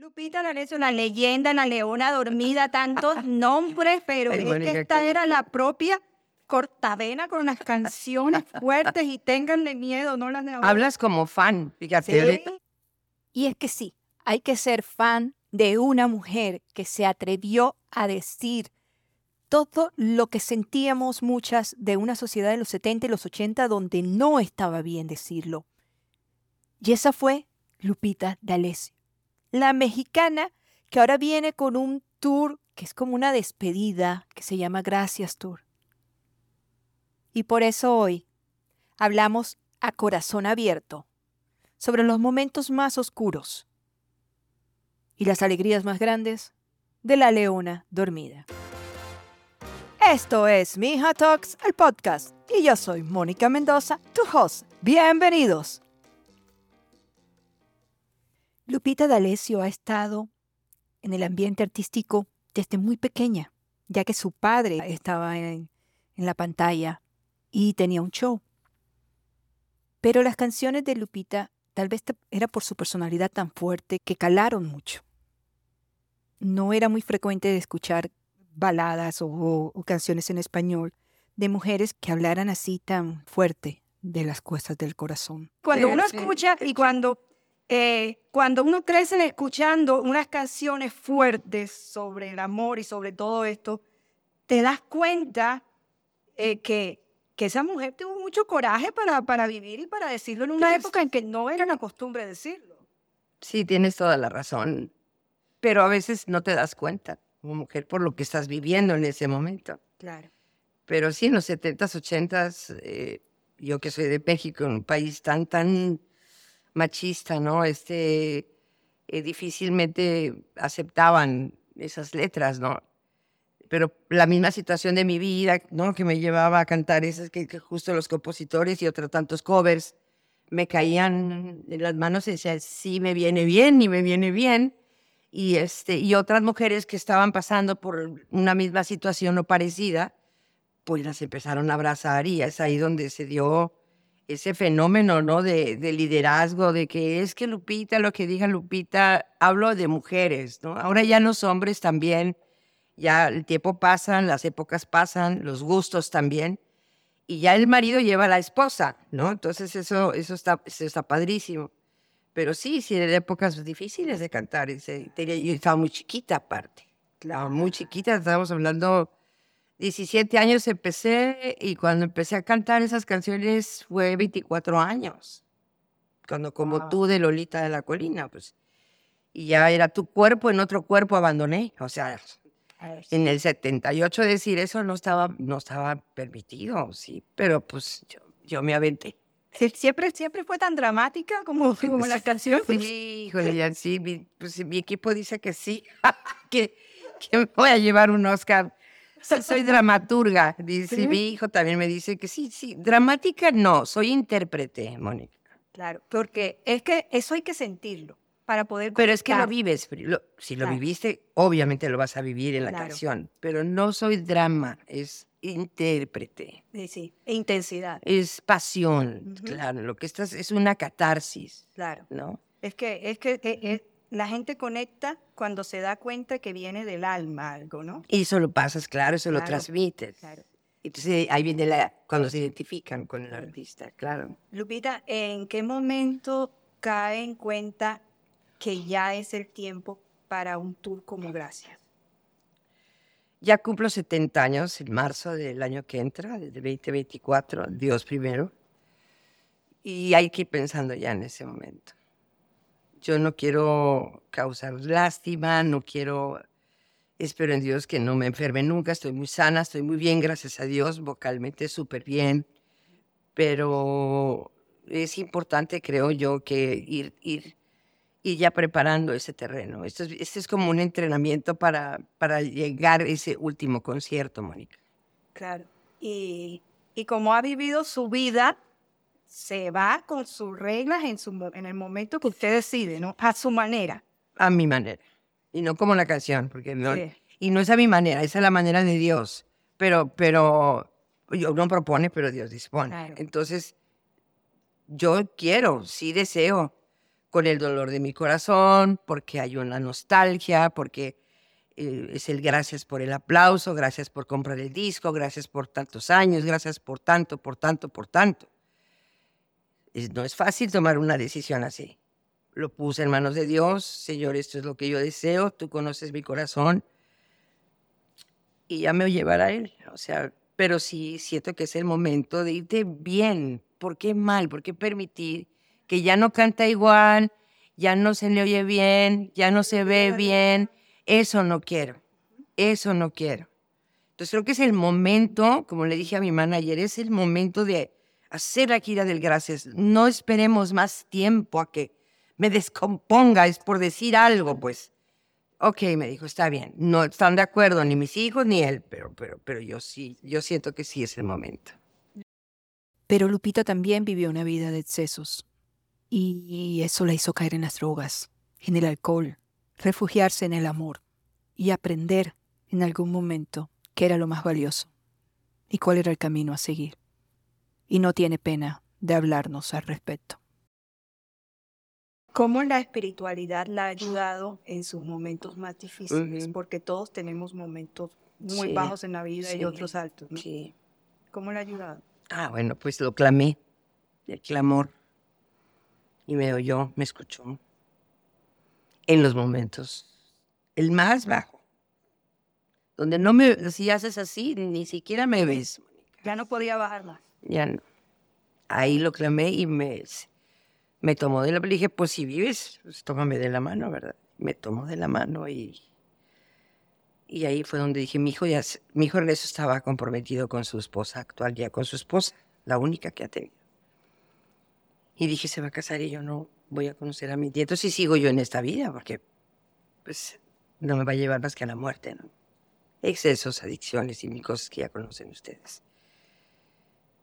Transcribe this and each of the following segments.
Lupita D'Alessio, la leyenda, la leona dormida, tantos nombres, pero Ay, es Mónica, que esta qué- era la propia cortavena con las canciones fuertes y ténganle miedo, no las de ahora. Hablas como fan, fíjate. Sí. Y es que sí, hay que ser fan de una mujer que se atrevió a decir todo lo que sentíamos muchas de una sociedad de los 70 y los 80 donde no estaba bien decirlo. Y esa fue Lupita D'Alessio, la mexicana que ahora viene con un tour que es como una despedida que se llama Gracias Tour. Y por eso hoy hablamos a corazón abierto sobre los momentos más oscuros y las alegrías más grandes de la leona dormida. Esto es Mija Talks, el podcast, y yo soy Mónica Mendoza, tu host. Bienvenidos. Lupita D'Alessio ha estado en el ambiente artístico desde muy pequeña, ya que su padre estaba en, en la pantalla y tenía un show. Pero las canciones de Lupita tal vez era por su personalidad tan fuerte que calaron mucho. No era muy frecuente escuchar baladas o, o canciones en español de mujeres que hablaran así tan fuerte de las cosas del corazón. Cuando Sí, uno sí. escucha y cuando, eh, cuando uno crece escuchando unas canciones fuertes sobre el amor y sobre todo esto, te das cuenta eh, que, que esa mujer tuvo mucho coraje para, para vivir y para decirlo en una época en que no era la costumbre decirlo. Sí, tienes toda la razón. Pero a veces no te das cuenta, como mujer, por lo que estás viviendo en ese momento. Claro. Pero sí, en los 70s, 80s, eh, yo que soy de México, un país tan, tan machista, ¿no? Este, eh, difícilmente aceptaban esas letras, ¿no? Pero la misma situación de mi vida, ¿no? Que me llevaba a cantar esas que, justo los compositores y otros tantos covers me caían en las manos y decía, sí, me viene bien y me viene bien. Y, este, y otras mujeres que estaban pasando por una misma situación o parecida, pues las empezaron a abrazar y es ahí donde se dio ese fenómeno, ¿no? De, de liderazgo, de que es que Lupita, lo que diga Lupita, hablo de mujeres, ¿no? Ahora ya los hombres también, ya el tiempo pasa, las épocas pasan, los gustos también, y ya el marido lleva a la esposa, ¿no? Entonces eso, eso, está, eso está padrísimo. Pero sí, sí, eran épocas difíciles de cantar. Yo estaba muy chiquita aparte. Estaba muy chiquita, estábamos hablando 17 años empecé y cuando empecé a cantar esas canciones fue 24 años. Cuando como tú de Lolita de la Colina, pues. Y ya era tu cuerpo, en otro cuerpo abandoné. O sea, en el 78 decir eso no estaba, no estaba permitido, sí, pero pues yo, yo me aventé. Sie- Siempre, siempre fue tan dramática como, como las canciones. Sí, híjole, ya sí, mi, pues, mi equipo dice que sí, que, que me voy a llevar un Oscar. Sí, soy dramaturga, dice Sí. mi hijo también me dice que sí, sí, dramática no, soy intérprete, Mónica. Claro, porque es que eso hay que sentirlo para poder Pero es que lo vives, lo- si lo Claro. viviste, obviamente lo vas a vivir en la Claro. canción, pero no soy drama, es intérprete, Sí, sí, e intensidad, es pasión, claro, lo que estás es una catarsis, claro. ¿no? Es que, es que eh, eh, la gente conecta cuando se da cuenta que viene del alma algo, ¿no? Y eso lo pasas, claro, eso lo Claro, transmites. Claro. Entonces ahí viene la, cuando se identifican con el artista, claro. Lupita, ¿en qué momento cae en cuenta que ya es el tiempo para un tour como Gracias? Ya cumplo 70 años en marzo del año que entra, del 2024, Dios primero. Y hay que ir pensando ya en ese momento. Yo no quiero causar lástima, no quiero, espero en Dios que no me enferme nunca, estoy muy sana, estoy muy bien, gracias a Dios, vocalmente súper bien, pero es importante, creo yo, que ir, ir, ir ya preparando ese terreno. Esto es, este es como un entrenamiento para, para llegar a ese último concierto, Mónica. Claro. Y, y como ha vivido su vida, se va con sus reglas en, su, en el momento que usted decide, ¿no? A su manera. A mi manera. Y no como la canción, porque no, Sí. y no es a mi manera, esa es la manera de Dios. Pero, pero, yo no propone, pero Dios dispone. Claro. Entonces, yo quiero, sí deseo, con el dolor de mi corazón, porque hay una nostalgia, porque eh, es el gracias por el aplauso, gracias por comprar el disco, gracias por tantos años, gracias por tanto, por tanto, por tanto. No es fácil tomar una decisión así. Lo puse en manos de Dios, Señor, esto es lo que yo deseo, tú conoces mi corazón y ya me llevará Él. O sea, pero sí siento que es el momento de irte bien. ¿Por qué mal? ¿Por qué permitir que ya no canta igual, ya no se le oye bien, ya no se ve bien? Eso no quiero, eso no quiero. Entonces creo que es el momento, como le dije a mi manager, es el momento de hacer la gira del gracias. No esperemos más tiempo a que me descomponga, es por decir algo, pues. Ok, me dijo, está bien. No están de acuerdo ni mis hijos ni él, pero, pero, pero yo sí, yo siento que sí es el momento. Pero Lupita también vivió una vida de excesos y eso la hizo caer en las drogas, en el alcohol, refugiarse en el amor y aprender en algún momento qué era lo más valioso y cuál era el camino a seguir. Y no tiene pena de hablarnos al respecto. ¿Cómo la espiritualidad la ha ayudado en sus momentos más difíciles? Porque todos tenemos momentos muy bajos en la vida y otros altos. Sí. ¿Cómo la ha ayudado? Ah, bueno, pues lo clamé, el clamor. Y me oyó, me escuchó. En los momentos, el más bajo, donde no me, si haces así, ni siquiera me ves. Ya no podía bajar más. Ya no. Ahí lo clamé y me, me tomó de la mano. dije, pues si vives, pues, tómame de la mano, ¿verdad? Me tomó de la mano y, y ahí fue donde dije, mi hijo ya, mi hijo Ernesto estaba comprometido con su esposa actual, ya con su esposa, la única que ha tenido. Y dije, se va a casar y yo no voy a conocer a mi tía. Entonces sigo yo en esta vida, porque pues no me va a llevar más que a la muerte, ¿no? Excesos, adicciones y mil cosas que ya conocen ustedes.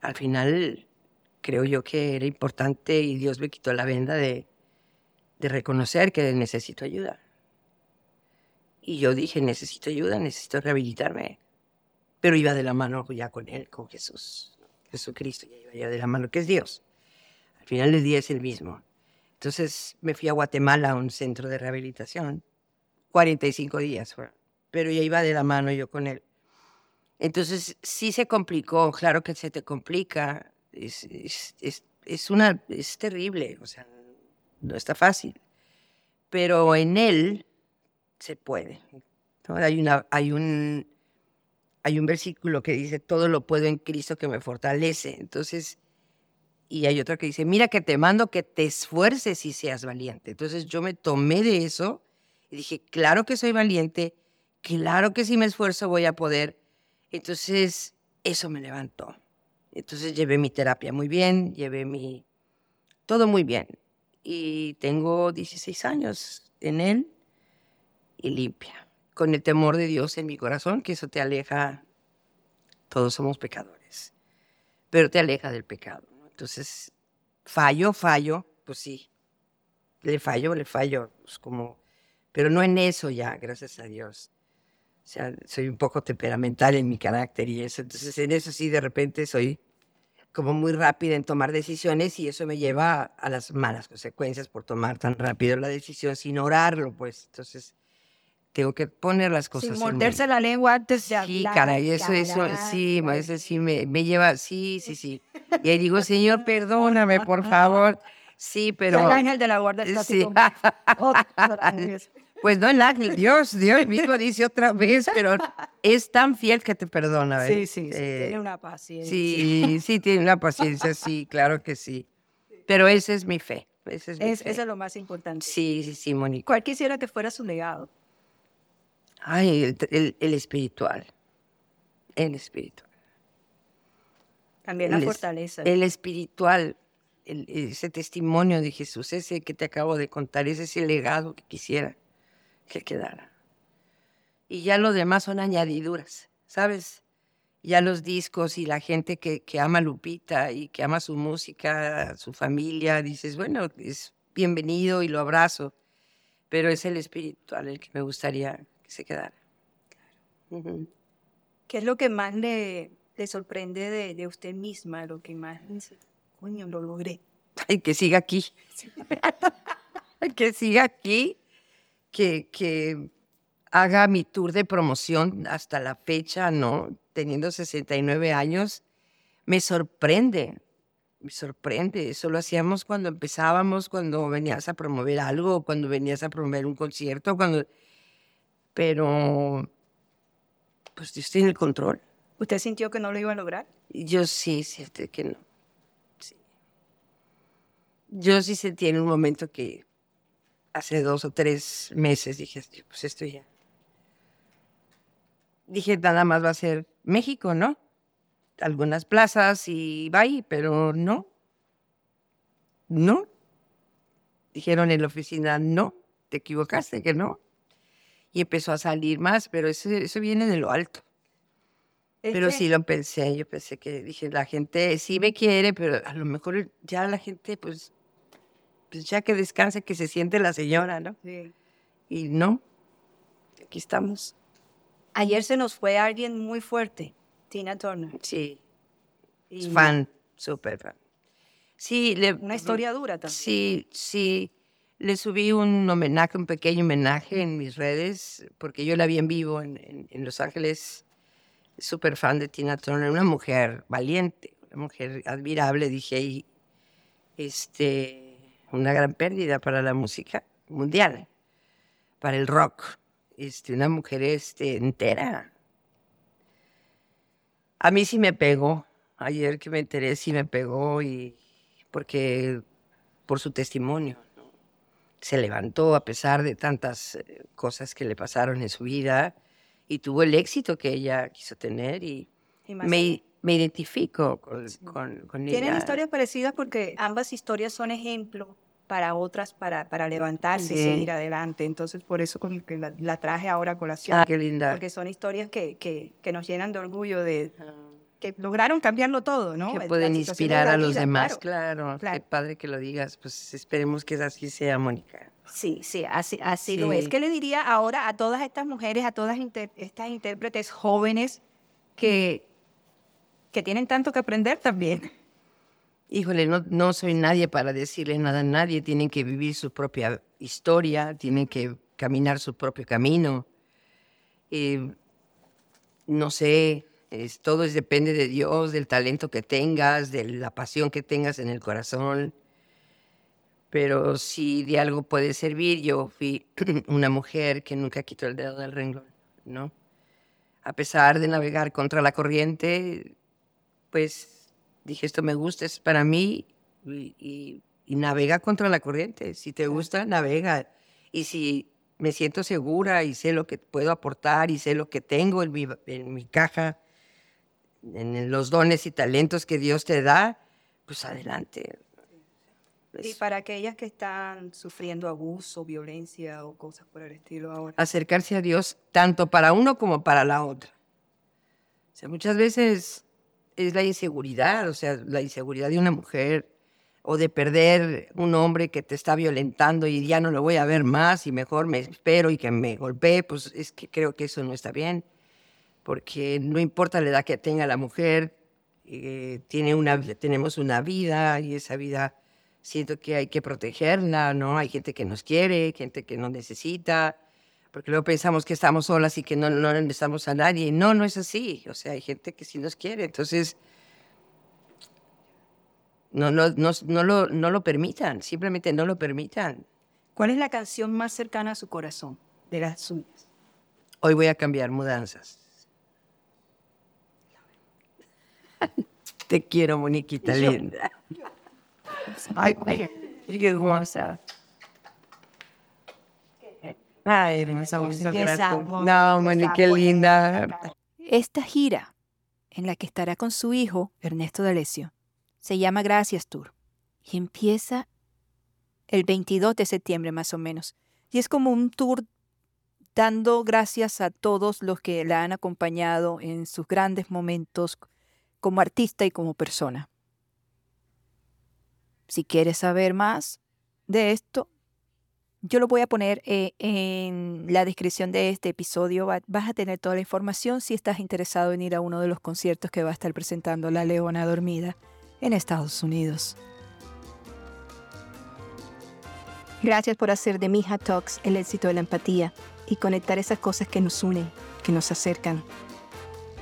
Al final creo yo que era importante y Dios me quitó la venda de, de reconocer que necesito ayuda. Y yo dije, necesito ayuda, necesito rehabilitarme. Pero iba de la mano ya con Él, con Jesús. Jesucristo ya iba de la mano, que es Dios. Al final del día es el mismo. Entonces me fui a Guatemala a un centro de rehabilitación. 45 días. Pero ya iba de la mano yo con Él. Entonces sí se complicó, claro que se te complica es, es, es, una, es terrible, o sea, no está fácil. Pero en él se puede. Hay, una, hay, un, hay un versículo que dice, todo lo puedo en Cristo que me fortalece. Entonces, y hay otro que dice, mira que te mando que te esfuerces y seas valiente. Entonces yo me tomé de eso y dije, claro que soy valiente, claro que si me esfuerzo voy a poder. Entonces, eso me levantó. Entonces llevé mi terapia muy bien, llevé mi... todo muy bien. Y tengo 16 años en él y limpia, con el temor de Dios en mi corazón, que eso te aleja, todos somos pecadores, pero te aleja del pecado. Entonces, fallo, fallo, pues sí, le fallo, le fallo, pues como, pero no en eso ya, gracias a Dios. Sea, soy un poco temperamental en mi carácter y eso. Entonces, en eso sí, de repente soy como muy rápida en tomar decisiones y eso me lleva a las malas consecuencias por tomar tan rápido la decisión sin orarlo, pues. Entonces, tengo que poner las cosas. Sin morderse la lengua antes de Sí, caray, eso, eso, sí, eso sí me, me lleva, sí, sí, sí. Y ahí digo, Señor, perdóname, por favor. Sí, pero... El ángel de la guarda está sí. Pues no el ángel, Dios, Dios mismo dice otra vez, pero es tan fiel que te perdona. Sí, sí, eh, tiene una paciencia. Sí, sí, tiene una paciencia, sí, claro que sí. Pero esa es mi fe. Esa es, Eso es lo más importante. Sí, sí, sí, Mónica. ¿Cuál quisiera que fuera su legado? Ay, el, el, espiritual. El espiritual. También la fortaleza. El espiritual, ese testimonio de Jesús, ese que te acabo de contar, ese es el legado que quisiera que quedara. Y ya lo demás son añadiduras, ¿sabes? Ya los discos y la gente que, que ama Lupita y que ama su música, su familia, dices, bueno, es bienvenido y lo abrazo, pero es el espiritual el que me gustaría que se quedara. ¿Qué es lo que más le, le sorprende de, de, usted misma? Lo que más dice, coño, lo logré. Ay, que siga aquí. que siga aquí, que, que haga mi tour de promoción hasta la fecha, ¿no? Teniendo 69 años, me sorprende, me sorprende. Eso lo hacíamos cuando empezábamos, cuando venías a promover algo, cuando venías a promover un concierto, cuando... Pero, pues yo estoy en el control. ¿Usted sintió que no lo iba a lograr? Yo sí siento que no. Sí. Yo sí sentí en un momento que hace dos o tres meses dije, pues esto ya. Dije, nada más va a ser México, ¿no? Algunas plazas y va ahí, pero no. No. Dijeron en la oficina, no, te equivocaste, que no. Y empezó a salir más, pero eso, eso viene de lo alto. Pero sí lo pensé, yo pensé que dije, la gente sí me quiere, pero a lo mejor ya la gente, pues, pues ya que descanse, que se siente la señora, ¿no? Sí. Y no, aquí estamos. Ayer se nos fue alguien muy fuerte, Tina Turner. Sí, Y fan, súper fan. Sí, le, Una historia dura también. Sí, sí. Le subí un homenaje, un pequeño homenaje en mis redes, porque yo la vi en vivo en, en- en Los Ángeles. Súper fan de Tina Turner, una mujer valiente, una mujer admirable, dije, y este, una gran pérdida para la música mundial, para el rock. Este, una mujer este, entera. A mí sí me pegó. Ayer que me enteré, sí me pegó y porque por su testimonio. ¿no? Se levantó a pesar de tantas eh, cosas que le pasaron en su vida y tuvo el éxito que ella quiso tener y Y me, me identifico con, con, con Tienen ella. historias parecidas porque ambas historias son ejemplo para otras para, para levantarse y Sí. seguir adelante. Entonces, por eso como que la, la traje ahora a colación. Ah, qué linda. porque son historias que, que, que nos llenan de orgullo de que lograron cambiarlo todo, ¿no? que pueden inspirar a los vida, demás, claro. claro. claro. Qué padre que lo digas. Pues esperemos que así sea, Mónica. Sí, sí, así, así lo Sí. es. ¿Qué le diría ahora a todas estas mujeres, a todas inter- estas intérpretes jóvenes que, que tienen tanto que aprender también? Híjole, no, no soy nadie para decirle nada a nadie. Tienen que vivir su propia historia, tienen que caminar su propio camino. Eh, no sé, es- todo es, depende de Dios, del talento que tengas, de la pasión que tengas en el corazón. Pero si de algo puede servir, yo fui una mujer que nunca quitó el dedo del renglón, ¿no? A pesar de navegar contra la corriente, pues dije, esto me gusta, es para mí, y, y- y navega contra la corriente. Si te gusta, navega. Y si me siento segura y sé lo que puedo aportar y sé lo que tengo en mi, en mi caja, en los dones y talentos que Dios te da, pues adelante. Y para aquellas que están sufriendo abuso, violencia o cosas por el estilo ahora. acercarse a Dios tanto para uno como para la otra. O sea, muchas veces es la inseguridad, o sea, la inseguridad de una mujer o de perder un hombre que te está violentando y ya no lo voy a ver más y mejor me espero y que me golpee, pues es que creo que eso no está bien, porque no importa la edad que tenga la mujer, eh, tiene una, tenemos una vida y esa vida siento que hay que protegerla, ¿no? Hay gente que nos quiere, gente que nos necesita, porque luego pensamos que estamos solas y que no, no necesitamos a nadie. No, no es así. O sea, hay gente que sí nos quiere. Entonces, no, no, no, no, lo, no lo permitan, simplemente no lo permitan. ¿Cuál es la canción más cercana a su corazón de las suyas? Hoy voy a cambiar mudanzas. Te quiero, Moniquita linda. Ay, qué hermosa. Ay, hermosa, No, Moni, qué linda. Esta gira, en la que estará con su hijo, Ernesto D'Alessio, se llama Gracias Tour y empieza el 22 de septiembre más o menos. Y es como un tour dando gracias a todos los que la han acompañado en sus grandes momentos como artista y como persona. Si quieres saber más de esto, yo lo voy a poner eh, en la descripción de este episodio. Va- vas a tener toda la información si estás interesado en ir a uno de los conciertos que va a estar presentando La Leona Dormida en Estados Unidos. Gracias por hacer de Mija Talks el éxito de la empatía y conectar esas cosas que nos unen, que nos acercan.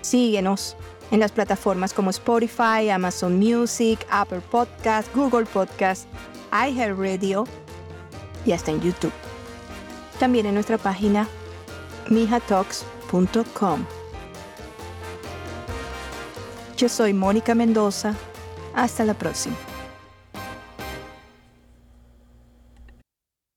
Síguenos en las plataformas como Spotify, Amazon Music, Apple Podcast, Google Podcast, iHeartRadio y hasta en YouTube. También en nuestra página mijatalks.com. Yo soy Mónica Mendoza. Hasta la próxima.